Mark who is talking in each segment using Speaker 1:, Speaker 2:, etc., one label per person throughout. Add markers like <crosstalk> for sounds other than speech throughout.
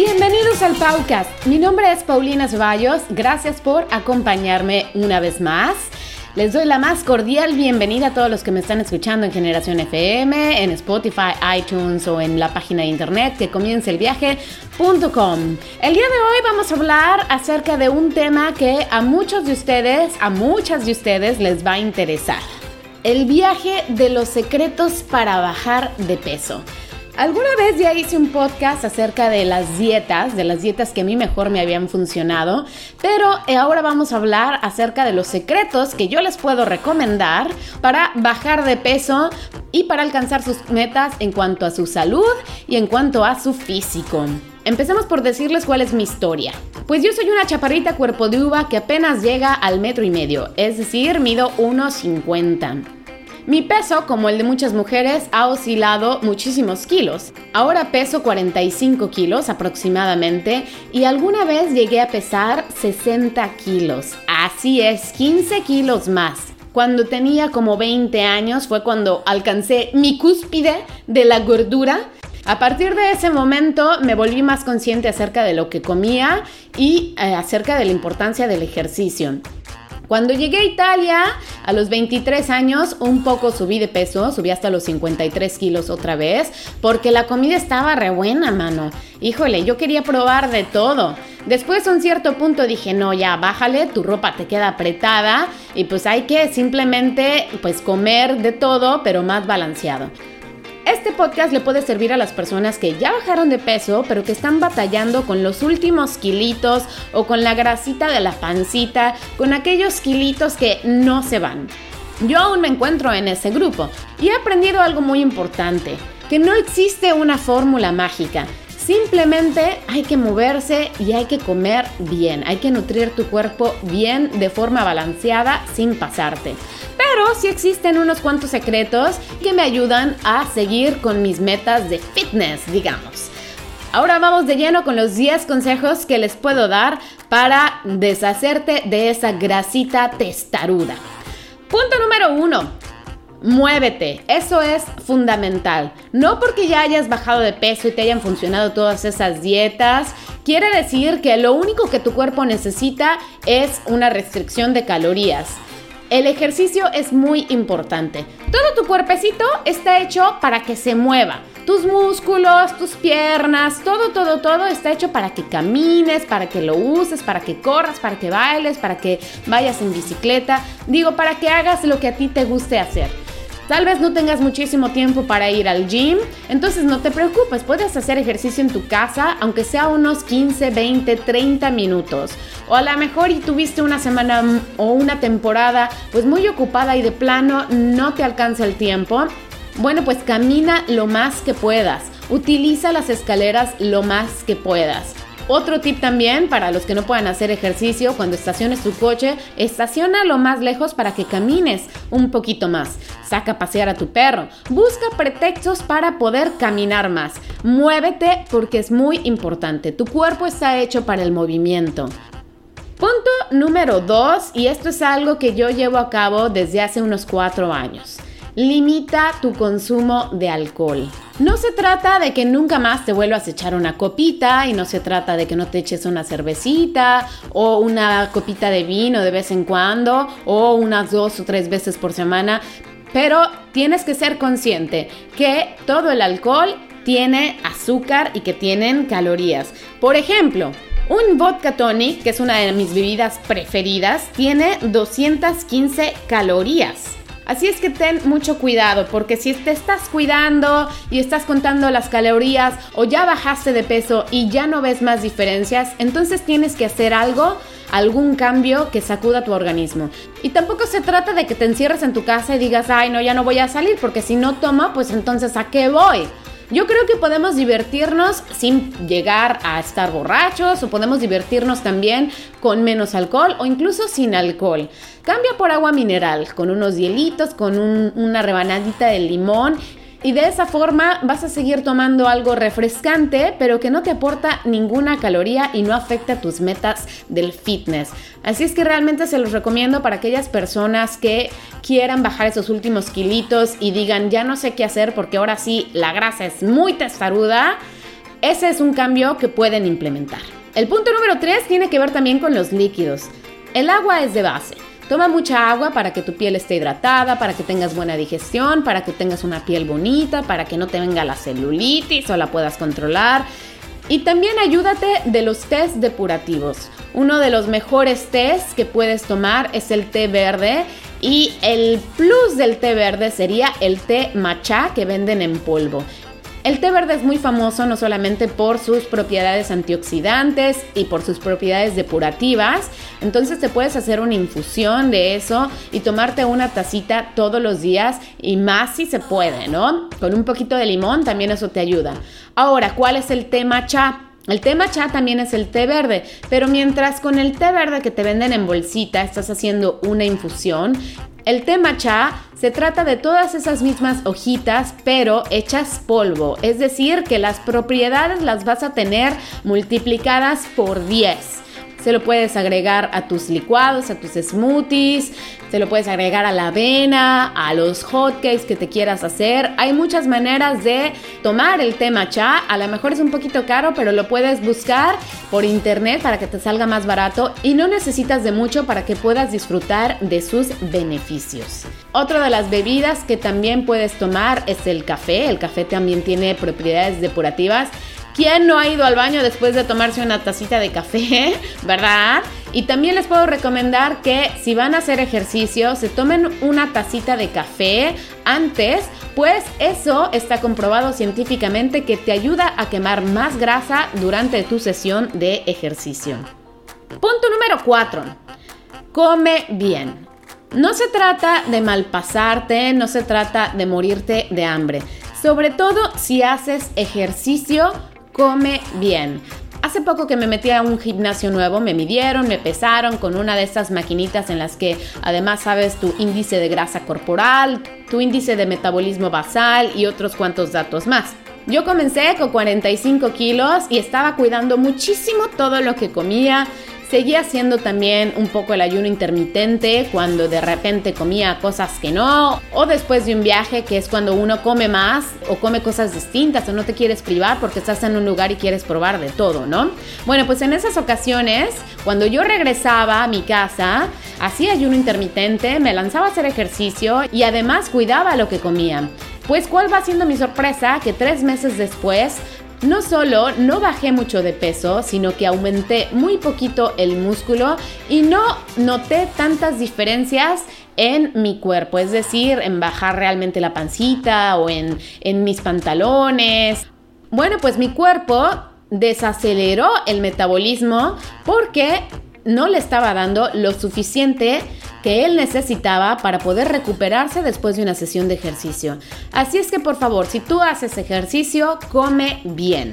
Speaker 1: Bienvenidos al Paucast. Mi nombre es Paulina Ceballos. Gracias por acompañarme una vez más. Les doy la más cordial bienvenida a todos los que me están escuchando en Generación FM, en Spotify, iTunes o en la página de internet que comience el viaje.com. El día de hoy vamos a hablar acerca de un tema que a muchos de ustedes, a muchas de ustedes les va a interesar. El viaje de los secretos para bajar de peso. Alguna vez ya hice un podcast acerca de las dietas, de las dietas que a mí mejor me habían funcionado, pero eh, ahora vamos a hablar acerca de los secretos que yo les puedo recomendar para bajar de peso y para alcanzar sus metas en cuanto a su salud y en cuanto a su físico. Empecemos por decirles cuál es mi historia. Pues yo soy una chaparrita cuerpo de uva que apenas llega al metro y medio, es decir, mido 1,50. Mi peso, como el de muchas mujeres, ha oscilado muchísimos kilos. Ahora peso 45 kilos aproximadamente y alguna vez llegué a pesar 60 kilos. Así es, 15 kilos más. Cuando tenía como 20 años fue cuando alcancé mi cúspide de la gordura a partir de ese momento me volví más consciente acerca de lo que comía y eh, acerca de la importancia del ejercicio. Cuando llegué a Italia, a los 23 años, un poco subí de peso, subí hasta los 53 kilos otra vez, porque la comida estaba re buena, mano. Híjole, yo quería probar de todo. Después a un cierto punto dije, no, ya, bájale, tu ropa te queda apretada y pues hay que simplemente pues comer de todo, pero más balanceado. Este podcast le puede servir a las personas que ya bajaron de peso, pero que están batallando con los últimos kilitos o con la grasita de la pancita, con aquellos kilitos que no se van. Yo aún me encuentro en ese grupo y he aprendido algo muy importante, que no existe una fórmula mágica. Simplemente hay que moverse y hay que comer bien, hay que nutrir tu cuerpo bien de forma balanceada sin pasarte. Pero sí existen unos cuantos secretos que me ayudan a seguir con mis metas de fitness, digamos. Ahora vamos de lleno con los 10 consejos que les puedo dar para deshacerte de esa grasita testaruda. Punto número 1. Muévete, eso es fundamental. No porque ya hayas bajado de peso y te hayan funcionado todas esas dietas, quiere decir que lo único que tu cuerpo necesita es una restricción de calorías. El ejercicio es muy importante. Todo tu cuerpecito está hecho para que se mueva. Tus músculos, tus piernas, todo, todo, todo está hecho para que camines, para que lo uses, para que corras, para que bailes, para que vayas en bicicleta. Digo, para que hagas lo que a ti te guste hacer. Tal vez no tengas muchísimo tiempo para ir al gym, entonces no te preocupes, puedes hacer ejercicio en tu casa, aunque sea unos 15, 20, 30 minutos. O a lo mejor y tuviste una semana o una temporada pues muy ocupada y de plano no te alcanza el tiempo. Bueno, pues camina lo más que puedas. Utiliza las escaleras lo más que puedas. Otro tip también para los que no puedan hacer ejercicio, cuando estaciones tu coche, estaciona lo más lejos para que camines un poquito más. Saca a pasear a tu perro. Busca pretextos para poder caminar más. Muévete porque es muy importante. Tu cuerpo está hecho para el movimiento. Punto número 2, y esto es algo que yo llevo a cabo desde hace unos 4 años. Limita tu consumo de alcohol. No se trata de que nunca más te vuelvas a echar una copita y no se trata de que no te eches una cervecita o una copita de vino de vez en cuando o unas dos o tres veces por semana, pero tienes que ser consciente que todo el alcohol tiene azúcar y que tienen calorías. Por ejemplo, un vodka tonic, que es una de mis bebidas preferidas, tiene 215 calorías. Así es que ten mucho cuidado, porque si te estás cuidando y estás contando las calorías o ya bajaste de peso y ya no ves más diferencias, entonces tienes que hacer algo algún cambio que sacuda tu organismo. Y tampoco se trata de que te encierres en tu casa y digas, ay, no, ya no voy a salir, porque si no tomo, pues entonces ¿a qué voy? Yo creo que podemos divertirnos sin llegar a estar borrachos o podemos divertirnos también con menos alcohol o incluso sin alcohol. Cambia por agua mineral, con unos hielitos, con una rebanadita de limón y de esa forma vas a seguir tomando algo refrescante, pero que no te aporta ninguna caloría y no afecta tus metas del fitness. Así es que realmente se los recomiendo para aquellas personas que quieran bajar esos últimos kilitos y digan, ya no sé qué hacer porque ahora sí la grasa es muy testaruda. Ese es un cambio que pueden implementar. El punto número 3 tiene que ver también con los líquidos. El agua es de base. Toma mucha agua para que tu piel esté hidratada, para que tengas buena digestión, para que tengas una piel bonita, para que no te venga la celulitis o la puedas controlar. Y también ayúdate de los test depurativos. Uno de los mejores test que puedes tomar es el té verde y el plus del té verde sería el té matcha que venden en polvo. El té verde es muy famoso no solamente por sus propiedades antioxidantes y por sus propiedades depurativas, entonces te puedes hacer una infusión de eso y tomarte una tacita todos los días y más si se puede, ¿no? Con un poquito de limón también eso te ayuda. Ahora, ¿cuál es el té matcha? El té matcha también es el té verde, pero mientras con el té verde que te venden en bolsita estás haciendo una infusión, el té matcha se trata de todas esas mismas hojitas, pero hechas polvo, es decir, que las propiedades las vas a tener multiplicadas por 10. Se lo puedes agregar a tus licuados, a tus smoothies, se lo puedes agregar a la avena, a los hotcakes que te quieras hacer. Hay muchas maneras de tomar el té matcha. A lo mejor es un poquito caro, pero lo puedes buscar por internet para que te salga más barato y no necesitas de mucho para que puedas disfrutar de sus beneficios. Otra de las bebidas que también puedes tomar es el café. El café también tiene propiedades depurativas ¿Quién no ha ido al baño después de tomarse una tacita de café? <laughs> ¿Verdad? Y también les puedo recomendar que si van a hacer ejercicio, se tomen una tacita de café antes, pues eso está comprobado científicamente que te ayuda a quemar más grasa durante tu sesión de ejercicio. Punto número 4. Come bien. No se trata de malpasarte, no se trata de morirte de hambre. Sobre todo si haces ejercicio come bien. Hace poco que me metí a un gimnasio nuevo, me midieron, me pesaron con una de estas maquinitas en las que además sabes tu índice de grasa corporal, tu índice de metabolismo basal y otros cuantos datos más. Yo comencé con 45 kilos y estaba cuidando muchísimo todo lo que comía, Seguía haciendo también un poco el ayuno intermitente cuando de repente comía cosas que no, o después de un viaje que es cuando uno come más o come cosas distintas o no te quieres privar porque estás en un lugar y quieres probar de todo, ¿no? Bueno, pues en esas ocasiones, cuando yo regresaba a mi casa, hacía ayuno intermitente, me lanzaba a hacer ejercicio y además cuidaba lo que comía. Pues cuál va siendo mi sorpresa que tres meses después no solo no bajé mucho de peso, sino que aumenté muy poquito el músculo y no noté tantas diferencias en mi cuerpo, es decir, en bajar realmente la pancita o en, en mis pantalones. Bueno, pues mi cuerpo desaceleró el metabolismo porque no le estaba dando lo suficiente que él necesitaba para poder recuperarse después de una sesión de ejercicio. Así es que por favor, si tú haces ejercicio, come bien.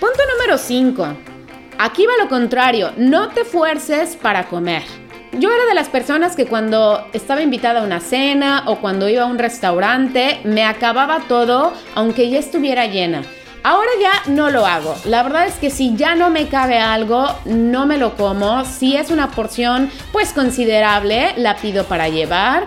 Speaker 1: Punto número 5. Aquí va lo contrario, no te fuerces para comer. Yo era de las personas que cuando estaba invitada a una cena o cuando iba a un restaurante me acababa todo aunque ya estuviera llena. Ahora ya no lo hago. La verdad es que si ya no me cabe algo, no me lo como. Si es una porción pues considerable, la pido para llevar.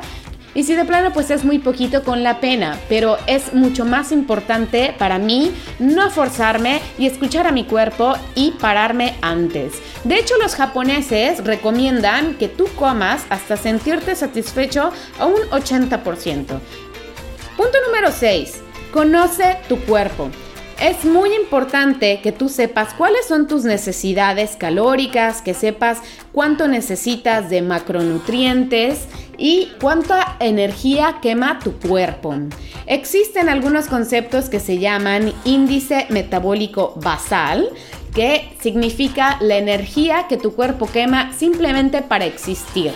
Speaker 1: Y si de plano pues es muy poquito con la pena, pero es mucho más importante para mí no forzarme y escuchar a mi cuerpo y pararme antes. De hecho los japoneses recomiendan que tú comas hasta sentirte satisfecho a un 80%. Punto número 6. Conoce tu cuerpo. Es muy importante que tú sepas cuáles son tus necesidades calóricas, que sepas cuánto necesitas de macronutrientes y cuánta energía quema tu cuerpo. Existen algunos conceptos que se llaman índice metabólico basal, que significa la energía que tu cuerpo quema simplemente para existir.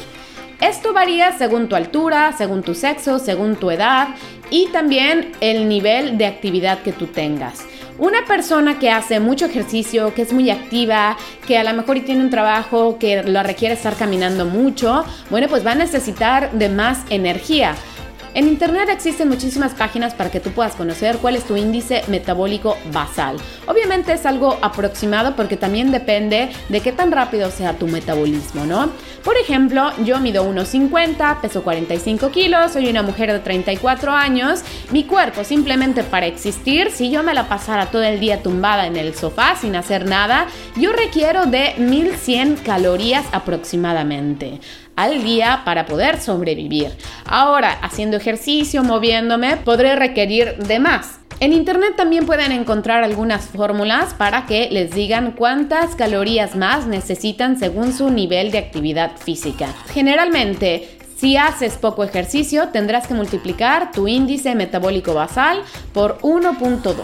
Speaker 1: Esto varía según tu altura, según tu sexo, según tu edad y también el nivel de actividad que tú tengas. Una persona que hace mucho ejercicio, que es muy activa, que a lo mejor tiene un trabajo que lo requiere estar caminando mucho, bueno, pues va a necesitar de más energía. En Internet existen muchísimas páginas para que tú puedas conocer cuál es tu índice metabólico basal. Obviamente es algo aproximado porque también depende de qué tan rápido sea tu metabolismo, ¿no? Por ejemplo, yo mido 1,50, peso 45 kilos, soy una mujer de 34 años. Mi cuerpo simplemente para existir, si yo me la pasara todo el día tumbada en el sofá sin hacer nada, yo requiero de 1100 calorías aproximadamente al día para poder sobrevivir. Ahora, haciendo ejercicio, moviéndome, podré requerir de más. En internet también pueden encontrar algunas fórmulas para que les digan cuántas calorías más necesitan según su nivel de actividad física. Generalmente, si haces poco ejercicio, tendrás que multiplicar tu índice metabólico basal por 1.2.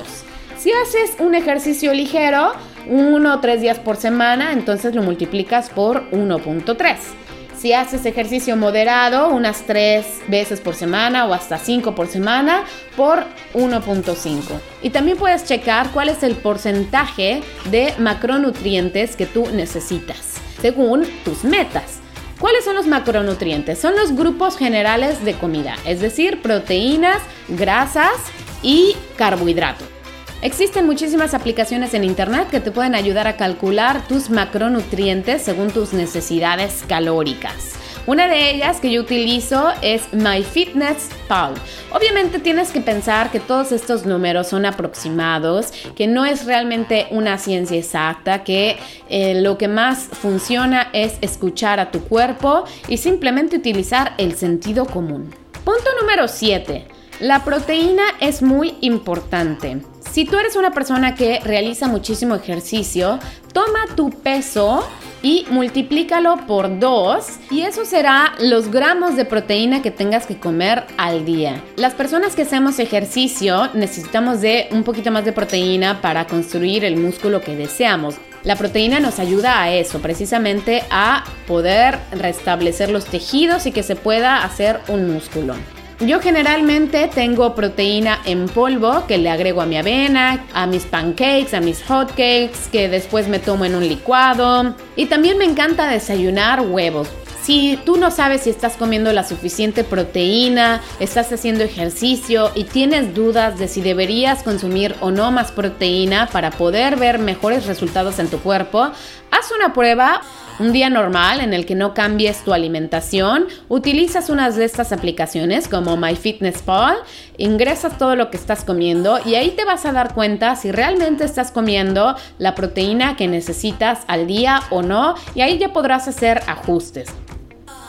Speaker 1: Si haces un ejercicio ligero, uno o tres días por semana, entonces lo multiplicas por 1.3. Si haces ejercicio moderado, unas 3 veces por semana o hasta 5 por semana, por 1.5. Y también puedes checar cuál es el porcentaje de macronutrientes que tú necesitas, según tus metas. ¿Cuáles son los macronutrientes? Son los grupos generales de comida, es decir, proteínas, grasas y carbohidratos. Existen muchísimas aplicaciones en Internet que te pueden ayudar a calcular tus macronutrientes según tus necesidades calóricas. Una de ellas que yo utilizo es MyFitnessPal. Obviamente tienes que pensar que todos estos números son aproximados, que no es realmente una ciencia exacta, que eh, lo que más funciona es escuchar a tu cuerpo y simplemente utilizar el sentido común. Punto número 7. La proteína es muy importante. Si tú eres una persona que realiza muchísimo ejercicio, toma tu peso y multiplícalo por 2 y eso será los gramos de proteína que tengas que comer al día. Las personas que hacemos ejercicio necesitamos de un poquito más de proteína para construir el músculo que deseamos. La proteína nos ayuda a eso, precisamente a poder restablecer los tejidos y que se pueda hacer un músculo. Yo generalmente tengo proteína en polvo que le agrego a mi avena, a mis pancakes, a mis hotcakes, que después me tomo en un licuado. Y también me encanta desayunar huevos. Si tú no sabes si estás comiendo la suficiente proteína, estás haciendo ejercicio y tienes dudas de si deberías consumir o no más proteína para poder ver mejores resultados en tu cuerpo, haz una prueba un día normal en el que no cambies tu alimentación, utilizas unas de estas aplicaciones como MyFitnessPal, ingresas todo lo que estás comiendo y ahí te vas a dar cuenta si realmente estás comiendo la proteína que necesitas al día o no y ahí ya podrás hacer ajustes.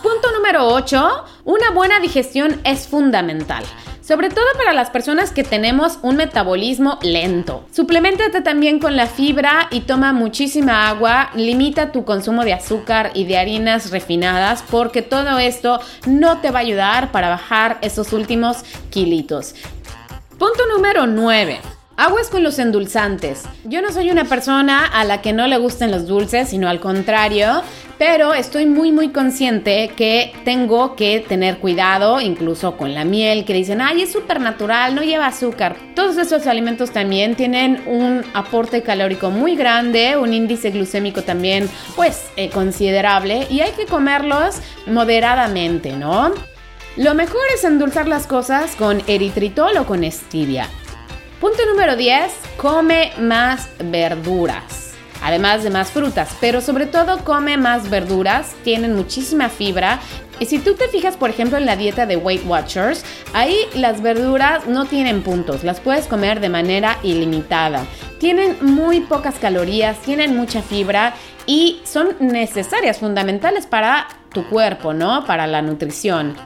Speaker 1: Punto número 8. Una buena digestión es fundamental sobre todo para las personas que tenemos un metabolismo lento. Suplementate también con la fibra y toma muchísima agua, limita tu consumo de azúcar y de harinas refinadas porque todo esto no te va a ayudar para bajar esos últimos kilitos. Punto número 9. Aguas con los endulzantes. Yo no soy una persona a la que no le gusten los dulces, sino al contrario, pero estoy muy muy consciente que tengo que tener cuidado, incluso con la miel, que dicen, ay, es súper natural, no lleva azúcar. Todos esos alimentos también tienen un aporte calórico muy grande, un índice glucémico también, pues, eh, considerable, y hay que comerlos moderadamente, ¿no? Lo mejor es endulzar las cosas con eritritol o con stevia. Punto número 10, come más verduras. Además de más frutas, pero sobre todo come más verduras, tienen muchísima fibra. Y si tú te fijas, por ejemplo, en la dieta de Weight Watchers, ahí las verduras no tienen puntos, las puedes comer de manera ilimitada. Tienen muy pocas calorías, tienen mucha fibra y son necesarias, fundamentales para tu cuerpo, ¿no? Para la nutrición.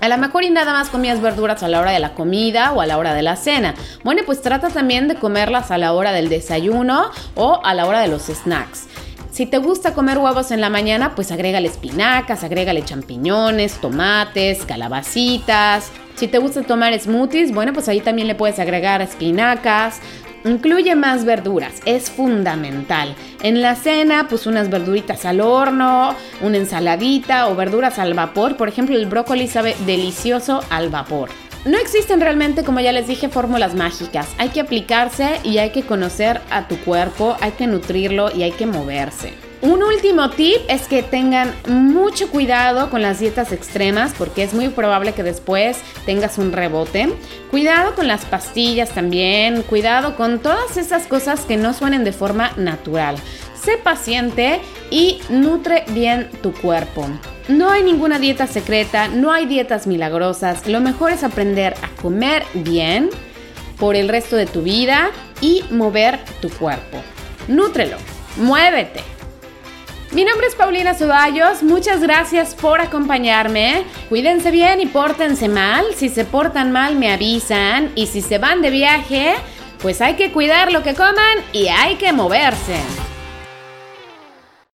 Speaker 1: A lo mejor y nada más comías verduras a la hora de la comida o a la hora de la cena. Bueno, pues trata también de comerlas a la hora del desayuno o a la hora de los snacks. Si te gusta comer huevos en la mañana, pues agrégale espinacas, agrégale champiñones, tomates, calabacitas. Si te gusta tomar smoothies, bueno, pues ahí también le puedes agregar espinacas, Incluye más verduras, es fundamental. En la cena, pues unas verduritas al horno, una ensaladita o verduras al vapor. Por ejemplo, el brócoli sabe delicioso al vapor. No existen realmente, como ya les dije, fórmulas mágicas. Hay que aplicarse y hay que conocer a tu cuerpo, hay que nutrirlo y hay que moverse. Un último tip es que tengan mucho cuidado con las dietas extremas porque es muy probable que después tengas un rebote. Cuidado con las pastillas también, cuidado con todas esas cosas que no suenen de forma natural. Sé paciente y nutre bien tu cuerpo. No hay ninguna dieta secreta, no hay dietas milagrosas. Lo mejor es aprender a comer bien por el resto de tu vida y mover tu cuerpo. Nútrelo, muévete. Mi nombre es Paulina Ceballos, muchas gracias por acompañarme. Cuídense bien y pórtense mal. Si se portan mal me avisan y si se van de viaje, pues hay que cuidar lo que coman y hay que moverse.